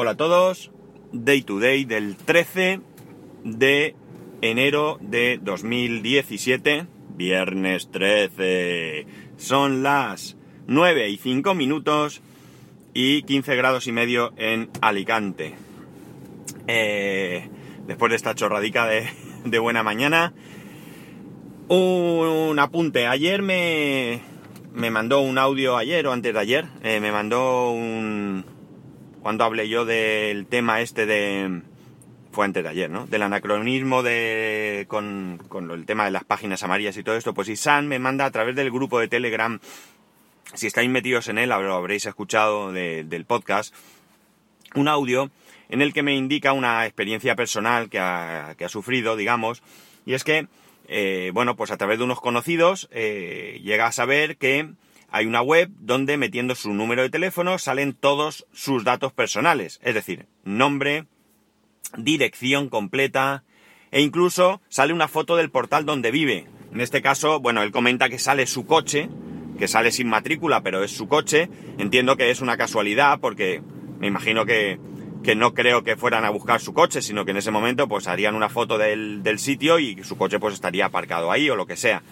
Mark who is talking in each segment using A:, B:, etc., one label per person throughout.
A: Hola a todos, Day to Day del 13 de enero de 2017, viernes 13. Son las 9 y 5 minutos y 15 grados y medio en Alicante. Eh, después de esta chorradica de, buena mañana, un apunte. Ayer me, me mandó un audio, ayer o antes de ayer, eh, me mandó un... Cuando hablé yo del tema este de... Fue antes de ayer, ¿no? Del anacronismo de... Con, con el tema de las páginas amarillas y todo esto. Pues Isan me manda a través del grupo de Telegram, si estáis metidos en él, lo habréis escuchado del podcast, un audio en el que me indica una experiencia personal que ha, que ha sufrido, digamos, y es que eh, bueno, pues a través de unos conocidos eh, llega a saber que hay una web donde metiendo su número de teléfono salen todos sus datos personales, es decir, nombre, dirección completa e incluso sale una foto del portal donde vive. En este caso, bueno, él comenta que sale su coche, que sale sin matrícula, pero es su coche. Entiendo que es una casualidad porque me imagino que que no creo que fueran a buscar su coche, sino que en ese momento pues harían una foto del, sitio y su coche pues estaría aparcado ahí o lo que sea.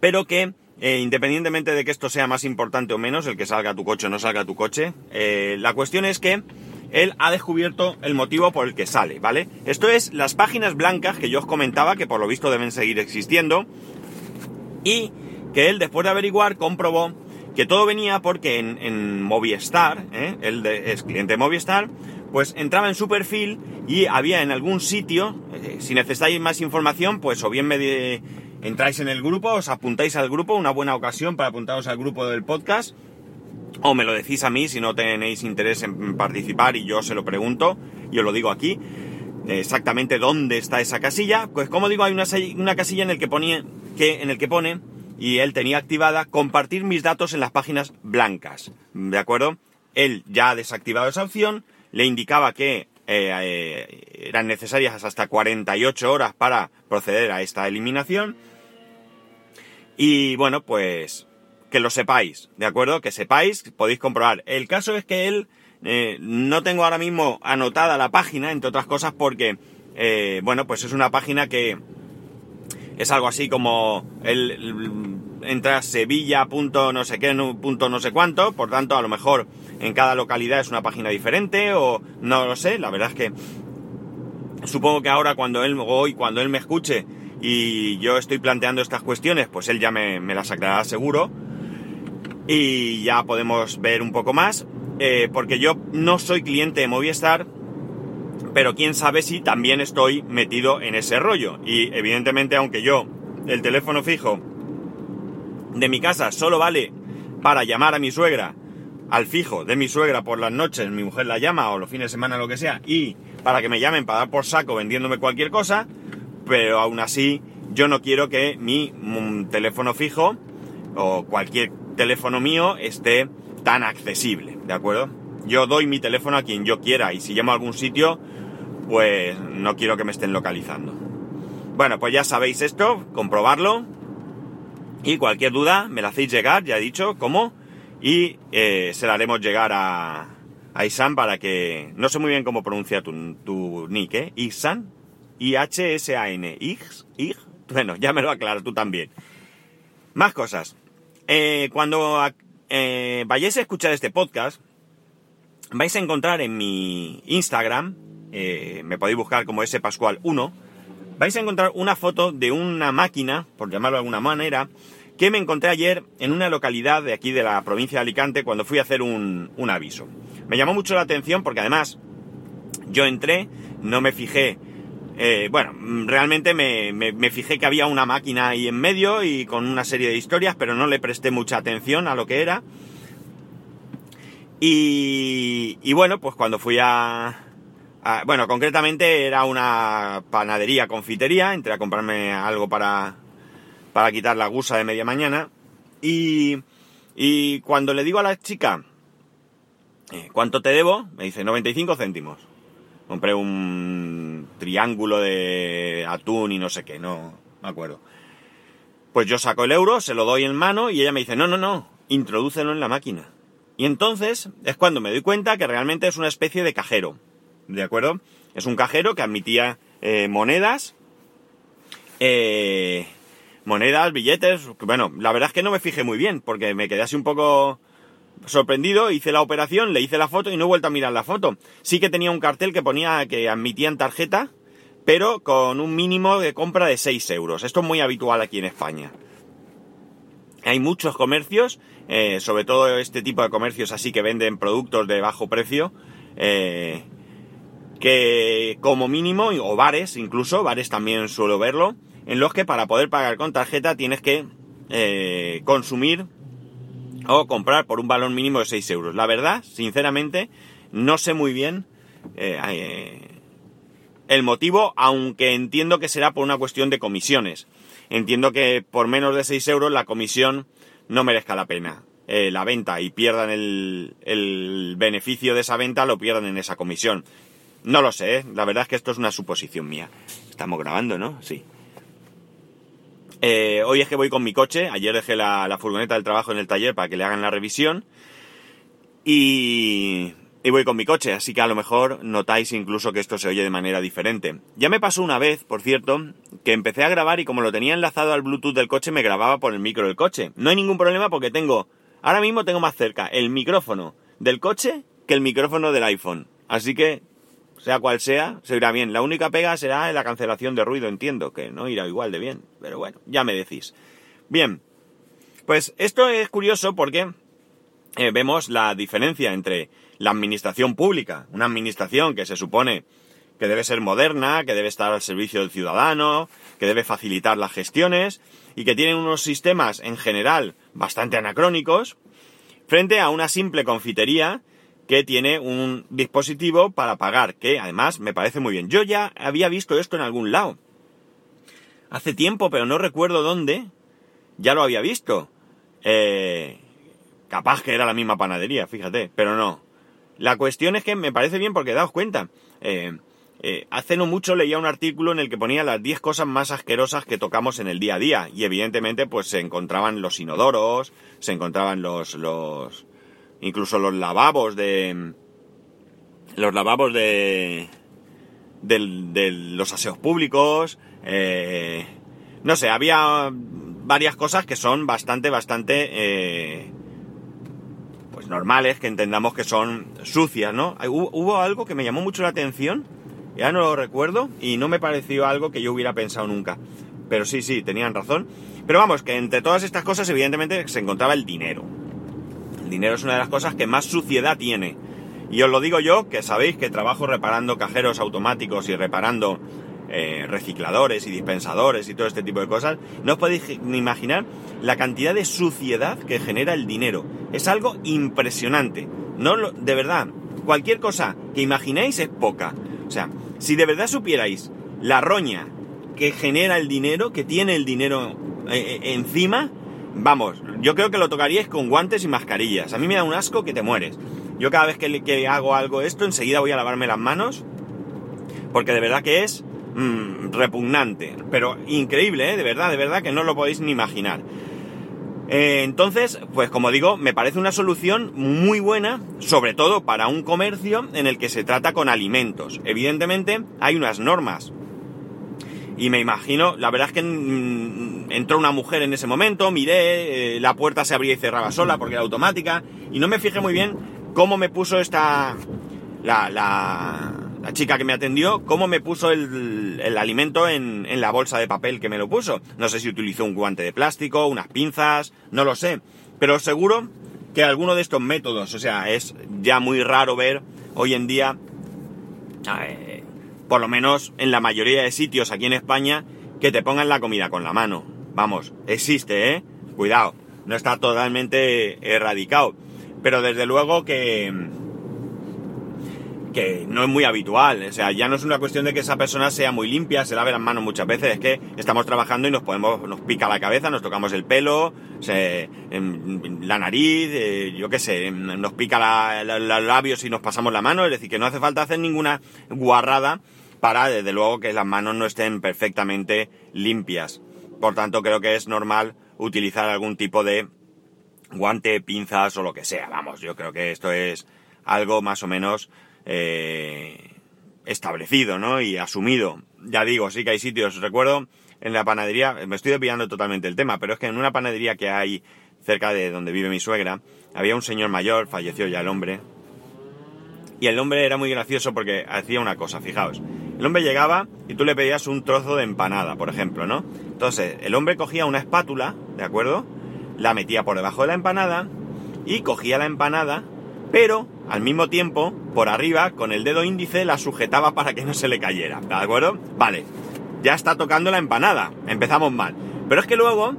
A: Pero que eh, independientemente de que esto sea más importante o menos, el que salga tu coche o no salga tu coche, eh, la cuestión es que él ha descubierto el motivo por el que sale, ¿vale? Esto es las páginas blancas que yo os comentaba, que por lo visto deben seguir existiendo, y que él después de averiguar comprobó que todo venía porque en, Movistar, ¿eh? él es cliente de Movistar, pues entraba en su perfil y había en algún sitio, eh, si necesitáis más información, pues o bien me entráis en el grupo, os apuntáis al grupo, una buena ocasión para apuntaros al grupo del podcast, o me lo decís a mí si no tenéis interés en participar y yo se lo pregunto, y os lo digo aquí, exactamente dónde está esa casilla, pues como digo, hay una, una casilla en el que pone, que, en el que pone y él tenía activada compartir mis datos en las páginas blancas. ¿De acuerdo? Él ya ha desactivado esa opción, le indicaba que eh, eh, eran necesarias hasta 48 horas para proceder a esta eliminación. Y bueno, pues que lo sepáis, ¿de acuerdo? Que sepáis, podéis comprobar. El caso es que él, eh, no tengo ahora mismo anotada la página, entre otras cosas porque, bueno, pues es una página que es algo así como el, entra Sevilla punto no sé qué punto no sé cuánto por tanto a lo mejor en cada localidad es una página diferente o no lo sé la verdad es que supongo que ahora cuando él hoy cuando él me escuche y yo estoy planteando estas cuestiones pues él ya me, las aclarará seguro y ya podemos ver un poco más eh, porque yo no soy cliente de Movistar pero quién sabe si también estoy metido en ese rollo. Y evidentemente, aunque yo el teléfono fijo de mi casa solo vale para llamar a mi suegra, al fijo de mi suegra por las noches, mi mujer la llama o los fines de semana, lo que sea, y para que me llamen para dar por saco vendiéndome cualquier cosa, pero aún así yo no quiero que mi mm, teléfono fijo o cualquier teléfono mío esté tan accesible, ¿de acuerdo? Yo doy mi teléfono a quien yo quiera y si llamo a algún sitio, pues no quiero que me estén localizando. Bueno, pues ya sabéis esto, comprobarlo. Y cualquier duda me la hacéis llegar, ya he dicho cómo. Y eh, se la haremos llegar a, a Isan para que... No sé muy bien cómo pronuncia tu, tu nick, ¿eh? Isan. I-H-S-A-N. Ig, Ig. Bueno, ya me lo aclaro tú también. Más cosas. Eh, cuando eh, vayáis a escuchar este podcast, vais a encontrar en mi Instagram eh, me podéis buscar como ese Pascual 1, vais a encontrar una foto de una máquina, por llamarlo de alguna manera, que me encontré ayer en una localidad de aquí de la provincia de Alicante cuando fui a hacer un, aviso. Me llamó mucho la atención porque además yo entré, no me fijé, eh, bueno, realmente me, fijé que había una máquina ahí en medio y con una serie de historias, pero no le presté mucha atención a lo que era. Y, bueno, pues cuando fui a, Ah, bueno, concretamente era una panadería, confitería, entré a comprarme algo para, para quitar la gusa de media mañana. Y, y cuando le digo a la chica, eh, ¿cuánto te debo? Me dice 95 céntimos. Compré un triángulo de atún y no sé qué, no me acuerdo. Pues yo saco el euro, se lo doy en mano y ella me dice, no, no, no, introdúcelo en la máquina. Y entonces es cuando me doy cuenta que realmente es una especie de cajero. ¿De acuerdo? Es un cajero que admitía eh, monedas. Eh, monedas, billetes. Bueno, la verdad es que no me fijé muy bien, porque me quedé así un poco sorprendido, hice la operación, le hice la foto y no he vuelto a mirar la foto. Sí que tenía un cartel que ponía que admitían tarjeta, pero con un mínimo de compra de 6 euros. Esto es muy habitual aquí en España. Hay muchos comercios, eh, sobre todo este tipo de comercios así que venden productos de bajo precio, eh, que como mínimo, o bares incluso, bares también suelo verlo, en los que para poder pagar con tarjeta tienes que eh, consumir o comprar por un valor mínimo de 6 euros. La verdad, sinceramente, no sé muy bien el motivo, aunque entiendo que será por una cuestión de comisiones. Entiendo que por menos de 6 euros la comisión no merezca la pena. Eh, la venta y pierdan el, el, beneficio de esa venta, lo pierdan en esa comisión. No lo sé, ¿eh? la verdad es que esto es una suposición mía. Estamos grabando, ¿no? Sí. Eh, hoy es que voy con mi coche, ayer dejé la, la furgoneta del trabajo en el taller para que le hagan la revisión. Y, y voy con mi coche, así que a lo mejor notáis incluso que esto se oye de manera diferente. Ya me pasó una vez, por cierto, que empecé a grabar y como lo tenía enlazado al Bluetooth del coche me grababa por el micro del coche. No hay ningún problema porque tengo, ahora mismo tengo más cerca el micrófono del coche que el micrófono del iPhone. Así que, sea cual sea, se irá bien. La única pega será la cancelación de ruido, entiendo, que no irá igual de bien. Pero bueno, ya me decís. Bien, pues esto es curioso porque eh, vemos la diferencia entre la administración pública, una administración que se supone que debe ser moderna, que debe estar al servicio del ciudadano, que debe facilitar las gestiones y que tiene unos sistemas en general bastante anacrónicos, frente a una simple confitería que tiene un dispositivo para pagar, que además me parece muy bien. Yo ya había visto esto en algún lado. Hace tiempo, pero no recuerdo dónde, ya lo había visto. Eh, capaz que era la misma panadería, fíjate, pero no. La cuestión es que me parece bien porque daos cuenta. Eh, eh, hace no mucho leía un artículo en el que ponía las 10 cosas más asquerosas que tocamos en el día a día. Y evidentemente, pues se encontraban los inodoros, se encontraban los. los. Incluso los lavabos de. los lavabos de. de, los aseos públicos. Eh, no sé, había varias cosas que son bastante, bastante. Eh, pues normales, que entendamos que son sucias, ¿no? Hubo, algo que me llamó mucho la atención, ya no lo recuerdo, y no me pareció algo que yo hubiera pensado nunca. Pero sí, sí, tenían razón. Pero vamos, que entre todas estas cosas, evidentemente, se encontraba el dinero. Dinero es una de las cosas que más suciedad tiene. Y os lo digo yo, que sabéis que trabajo reparando cajeros automáticos y reparando eh, recicladores y dispensadores y todo este tipo de cosas, no os podéis ni imaginar la cantidad de suciedad que genera el dinero. Es algo impresionante. No de verdad, cualquier cosa que imaginéis es poca. O sea, si de verdad supierais la roña que genera el dinero, que tiene el dinero eh, eh, encima, vamos, yo creo que lo tocaríais con guantes y mascarillas. A mí me da un asco que te mueres. Yo cada vez que, hago algo esto, enseguida voy a lavarme las manos, porque de verdad que es Mm, repugnante, pero increíble, ¿eh? de verdad, de verdad que no lo podéis ni imaginar. Eh, entonces, pues como digo, me parece una solución muy buena, sobre todo para un comercio en el que se trata con alimentos. Evidentemente, hay unas normas. Y me imagino, la verdad es que mm, entró una mujer en ese momento, miré, eh, la puerta se abría y cerraba sola porque era automática, y no me fijé muy bien cómo me puso esta... la, la la chica que me atendió, cómo me puso el, alimento en, la bolsa de papel que me lo puso. No sé si utilizó un guante de plástico, unas pinzas, no lo sé. Pero seguro que alguno de estos métodos, o sea, es ya muy raro ver hoy en día, eh, por lo menos en la mayoría de sitios aquí en España, que te pongan la comida con la mano. Vamos, existe, ¿eh? Cuidado, no está totalmente erradicado. Pero desde luego que que no es muy habitual. O sea, ya no es una cuestión de que esa persona sea muy limpia, se lave las manos muchas veces, es que estamos trabajando y nos podemos, nos pica la cabeza, nos tocamos el pelo, se, la nariz, eh, yo qué sé, nos pica los labios y nos pasamos la mano, es decir, que no hace falta hacer ninguna guarrada para, desde luego, que las manos no estén perfectamente limpias. Por tanto, creo que es normal utilizar algún tipo de guante, pinzas o lo que sea. Vamos, yo creo que esto es algo más o menos eh, establecido, ¿no? Y asumido. Ya digo, sí que hay sitios, recuerdo en la panadería, me estoy desviando totalmente el tema, pero es que en una panadería que hay cerca de donde vive mi suegra, había un señor mayor, falleció ya el hombre, y el hombre era muy gracioso porque hacía una cosa, fijaos. El hombre llegaba y tú le pedías un trozo de empanada, por ejemplo, ¿no? Entonces, el hombre cogía una espátula, ¿de acuerdo? La metía por debajo de la empanada y cogía la empanada, pero al mismo tiempo, por arriba, con el dedo índice, la sujetaba para que no se le cayera, ¿de acuerdo? Vale, ya está tocando la empanada, empezamos mal. Pero es que luego,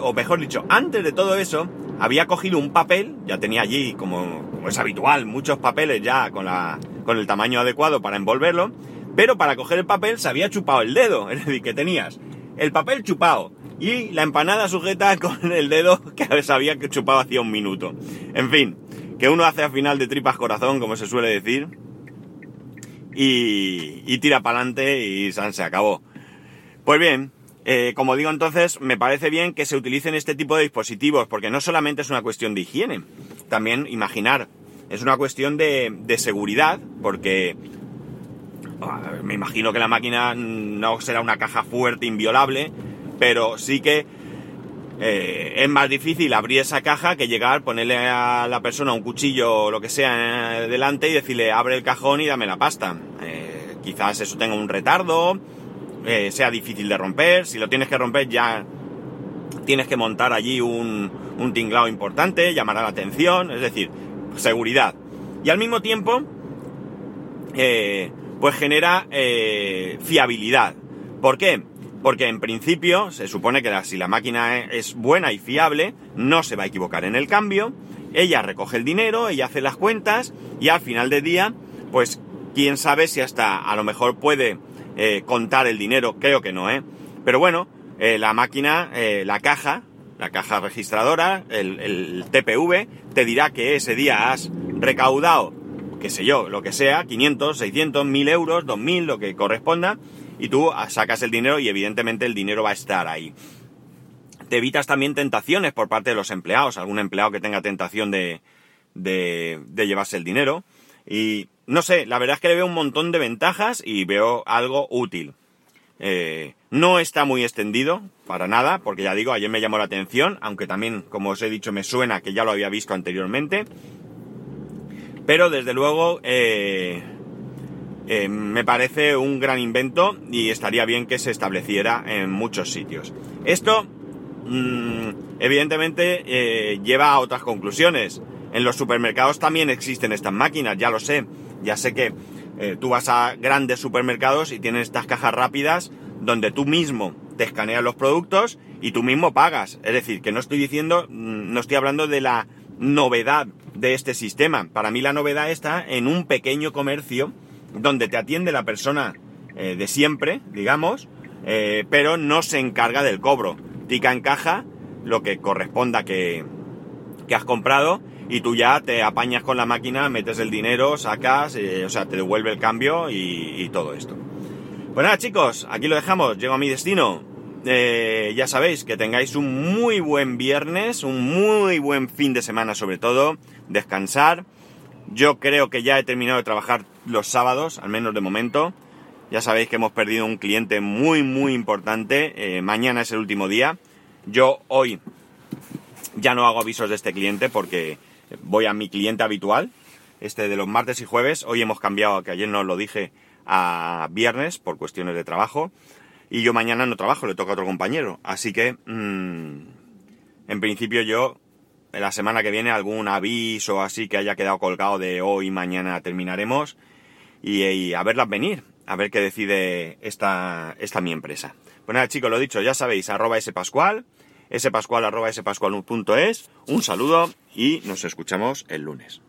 A: o mejor dicho, antes de todo eso, había cogido un papel, ya tenía allí, como, es habitual, muchos papeles ya con, la, con el tamaño adecuado para envolverlo, pero para coger el papel se había chupado el dedo, es decir, que tenías el papel chupado y la empanada sujeta con el dedo que sabía que chupaba hacía un minuto. En fin, que uno hace al final de tripas corazón, como se suele decir, y, tira para adelante y se acabó. Pues bien, eh, como digo entonces, me parece bien que se utilicen este tipo de dispositivos, porque no solamente es una cuestión de higiene, también imaginar, es una cuestión de, seguridad, porque ah, me imagino que la máquina no será una caja fuerte, inviolable, pero sí que eh, es más difícil abrir esa caja que llegar, ponerle a la persona un cuchillo o lo que sea delante y decirle abre el cajón y dame la pasta. Eh, quizás eso tenga un retardo, eh, sea difícil de romper, si lo tienes que romper ya tienes que montar allí un, un tinglado importante, llamará la atención, es decir, seguridad. Y al mismo tiempo, pues genera fiabilidad. ¿Por qué? Porque en principio se supone que si la máquina es buena y fiable, no se va a equivocar en el cambio, ella recoge el dinero, ella hace las cuentas y al final del día, pues quién sabe si hasta a lo mejor puede eh, contar el dinero, creo que no, ¿eh? Pero bueno, eh, la máquina, eh, la caja, la caja registradora, el, el, TPV, te dirá que ese día has recaudado, qué sé yo, lo que sea, 500, 600, 1000 euros, 2000, lo que corresponda, y tú sacas el dinero y evidentemente el dinero va a estar ahí. Te evitas también tentaciones por parte de los empleados, algún empleado que tenga tentación de, de, llevarse el dinero. Y no sé, la verdad es que le veo un montón de ventajas y veo algo útil. Eh, no está muy extendido, para nada, porque ya digo, ayer me llamó la atención, aunque también, como os he dicho, me suena que ya lo había visto anteriormente. Pero desde luego, eh, eh, me parece un gran invento y estaría bien que se estableciera en muchos sitios. Esto, mm, evidentemente, eh, lleva a otras conclusiones. En los supermercados también existen estas máquinas, ya lo sé. Ya sé que eh, tú vas a grandes supermercados y tienes estas cajas rápidas donde tú mismo te escaneas los productos y tú mismo pagas. Es decir, que no estoy diciendo, mm, no estoy hablando de la novedad de este sistema. Para mí la novedad está en un pequeño comercio donde te atiende la persona eh, de siempre, digamos, eh, pero no se encarga del cobro. Tica en caja lo que corresponda que, que, has comprado y tú ya te apañas con la máquina, metes el dinero, sacas, eh, o sea, te devuelve el cambio y, todo esto. Pues nada chicos, aquí lo dejamos, llego a mi destino. ya sabéis que tengáis un muy buen viernes, un muy buen fin de semana sobre todo, descansar. Yo creo que ya he terminado de trabajar los sábados, al menos de momento. Ya sabéis que hemos perdido un cliente muy, muy importante. Eh, mañana es el último día. Yo hoy ya no hago avisos de este cliente porque voy a mi cliente habitual, este de los martes y jueves. Hoy hemos cambiado, que ayer no lo dije, a viernes por cuestiones de trabajo. Y yo mañana no trabajo, le toca a otro compañero. Así que, mm, en principio yo la semana que viene algún aviso así que haya quedado colgado de hoy mañana terminaremos y, a verlas venir, a ver qué decide esta, esta mi empresa. Pues nada chicos, lo dicho, ya sabéis, arroba spascual, spascual arroba spascual.es, un saludo y nos escuchamos el lunes.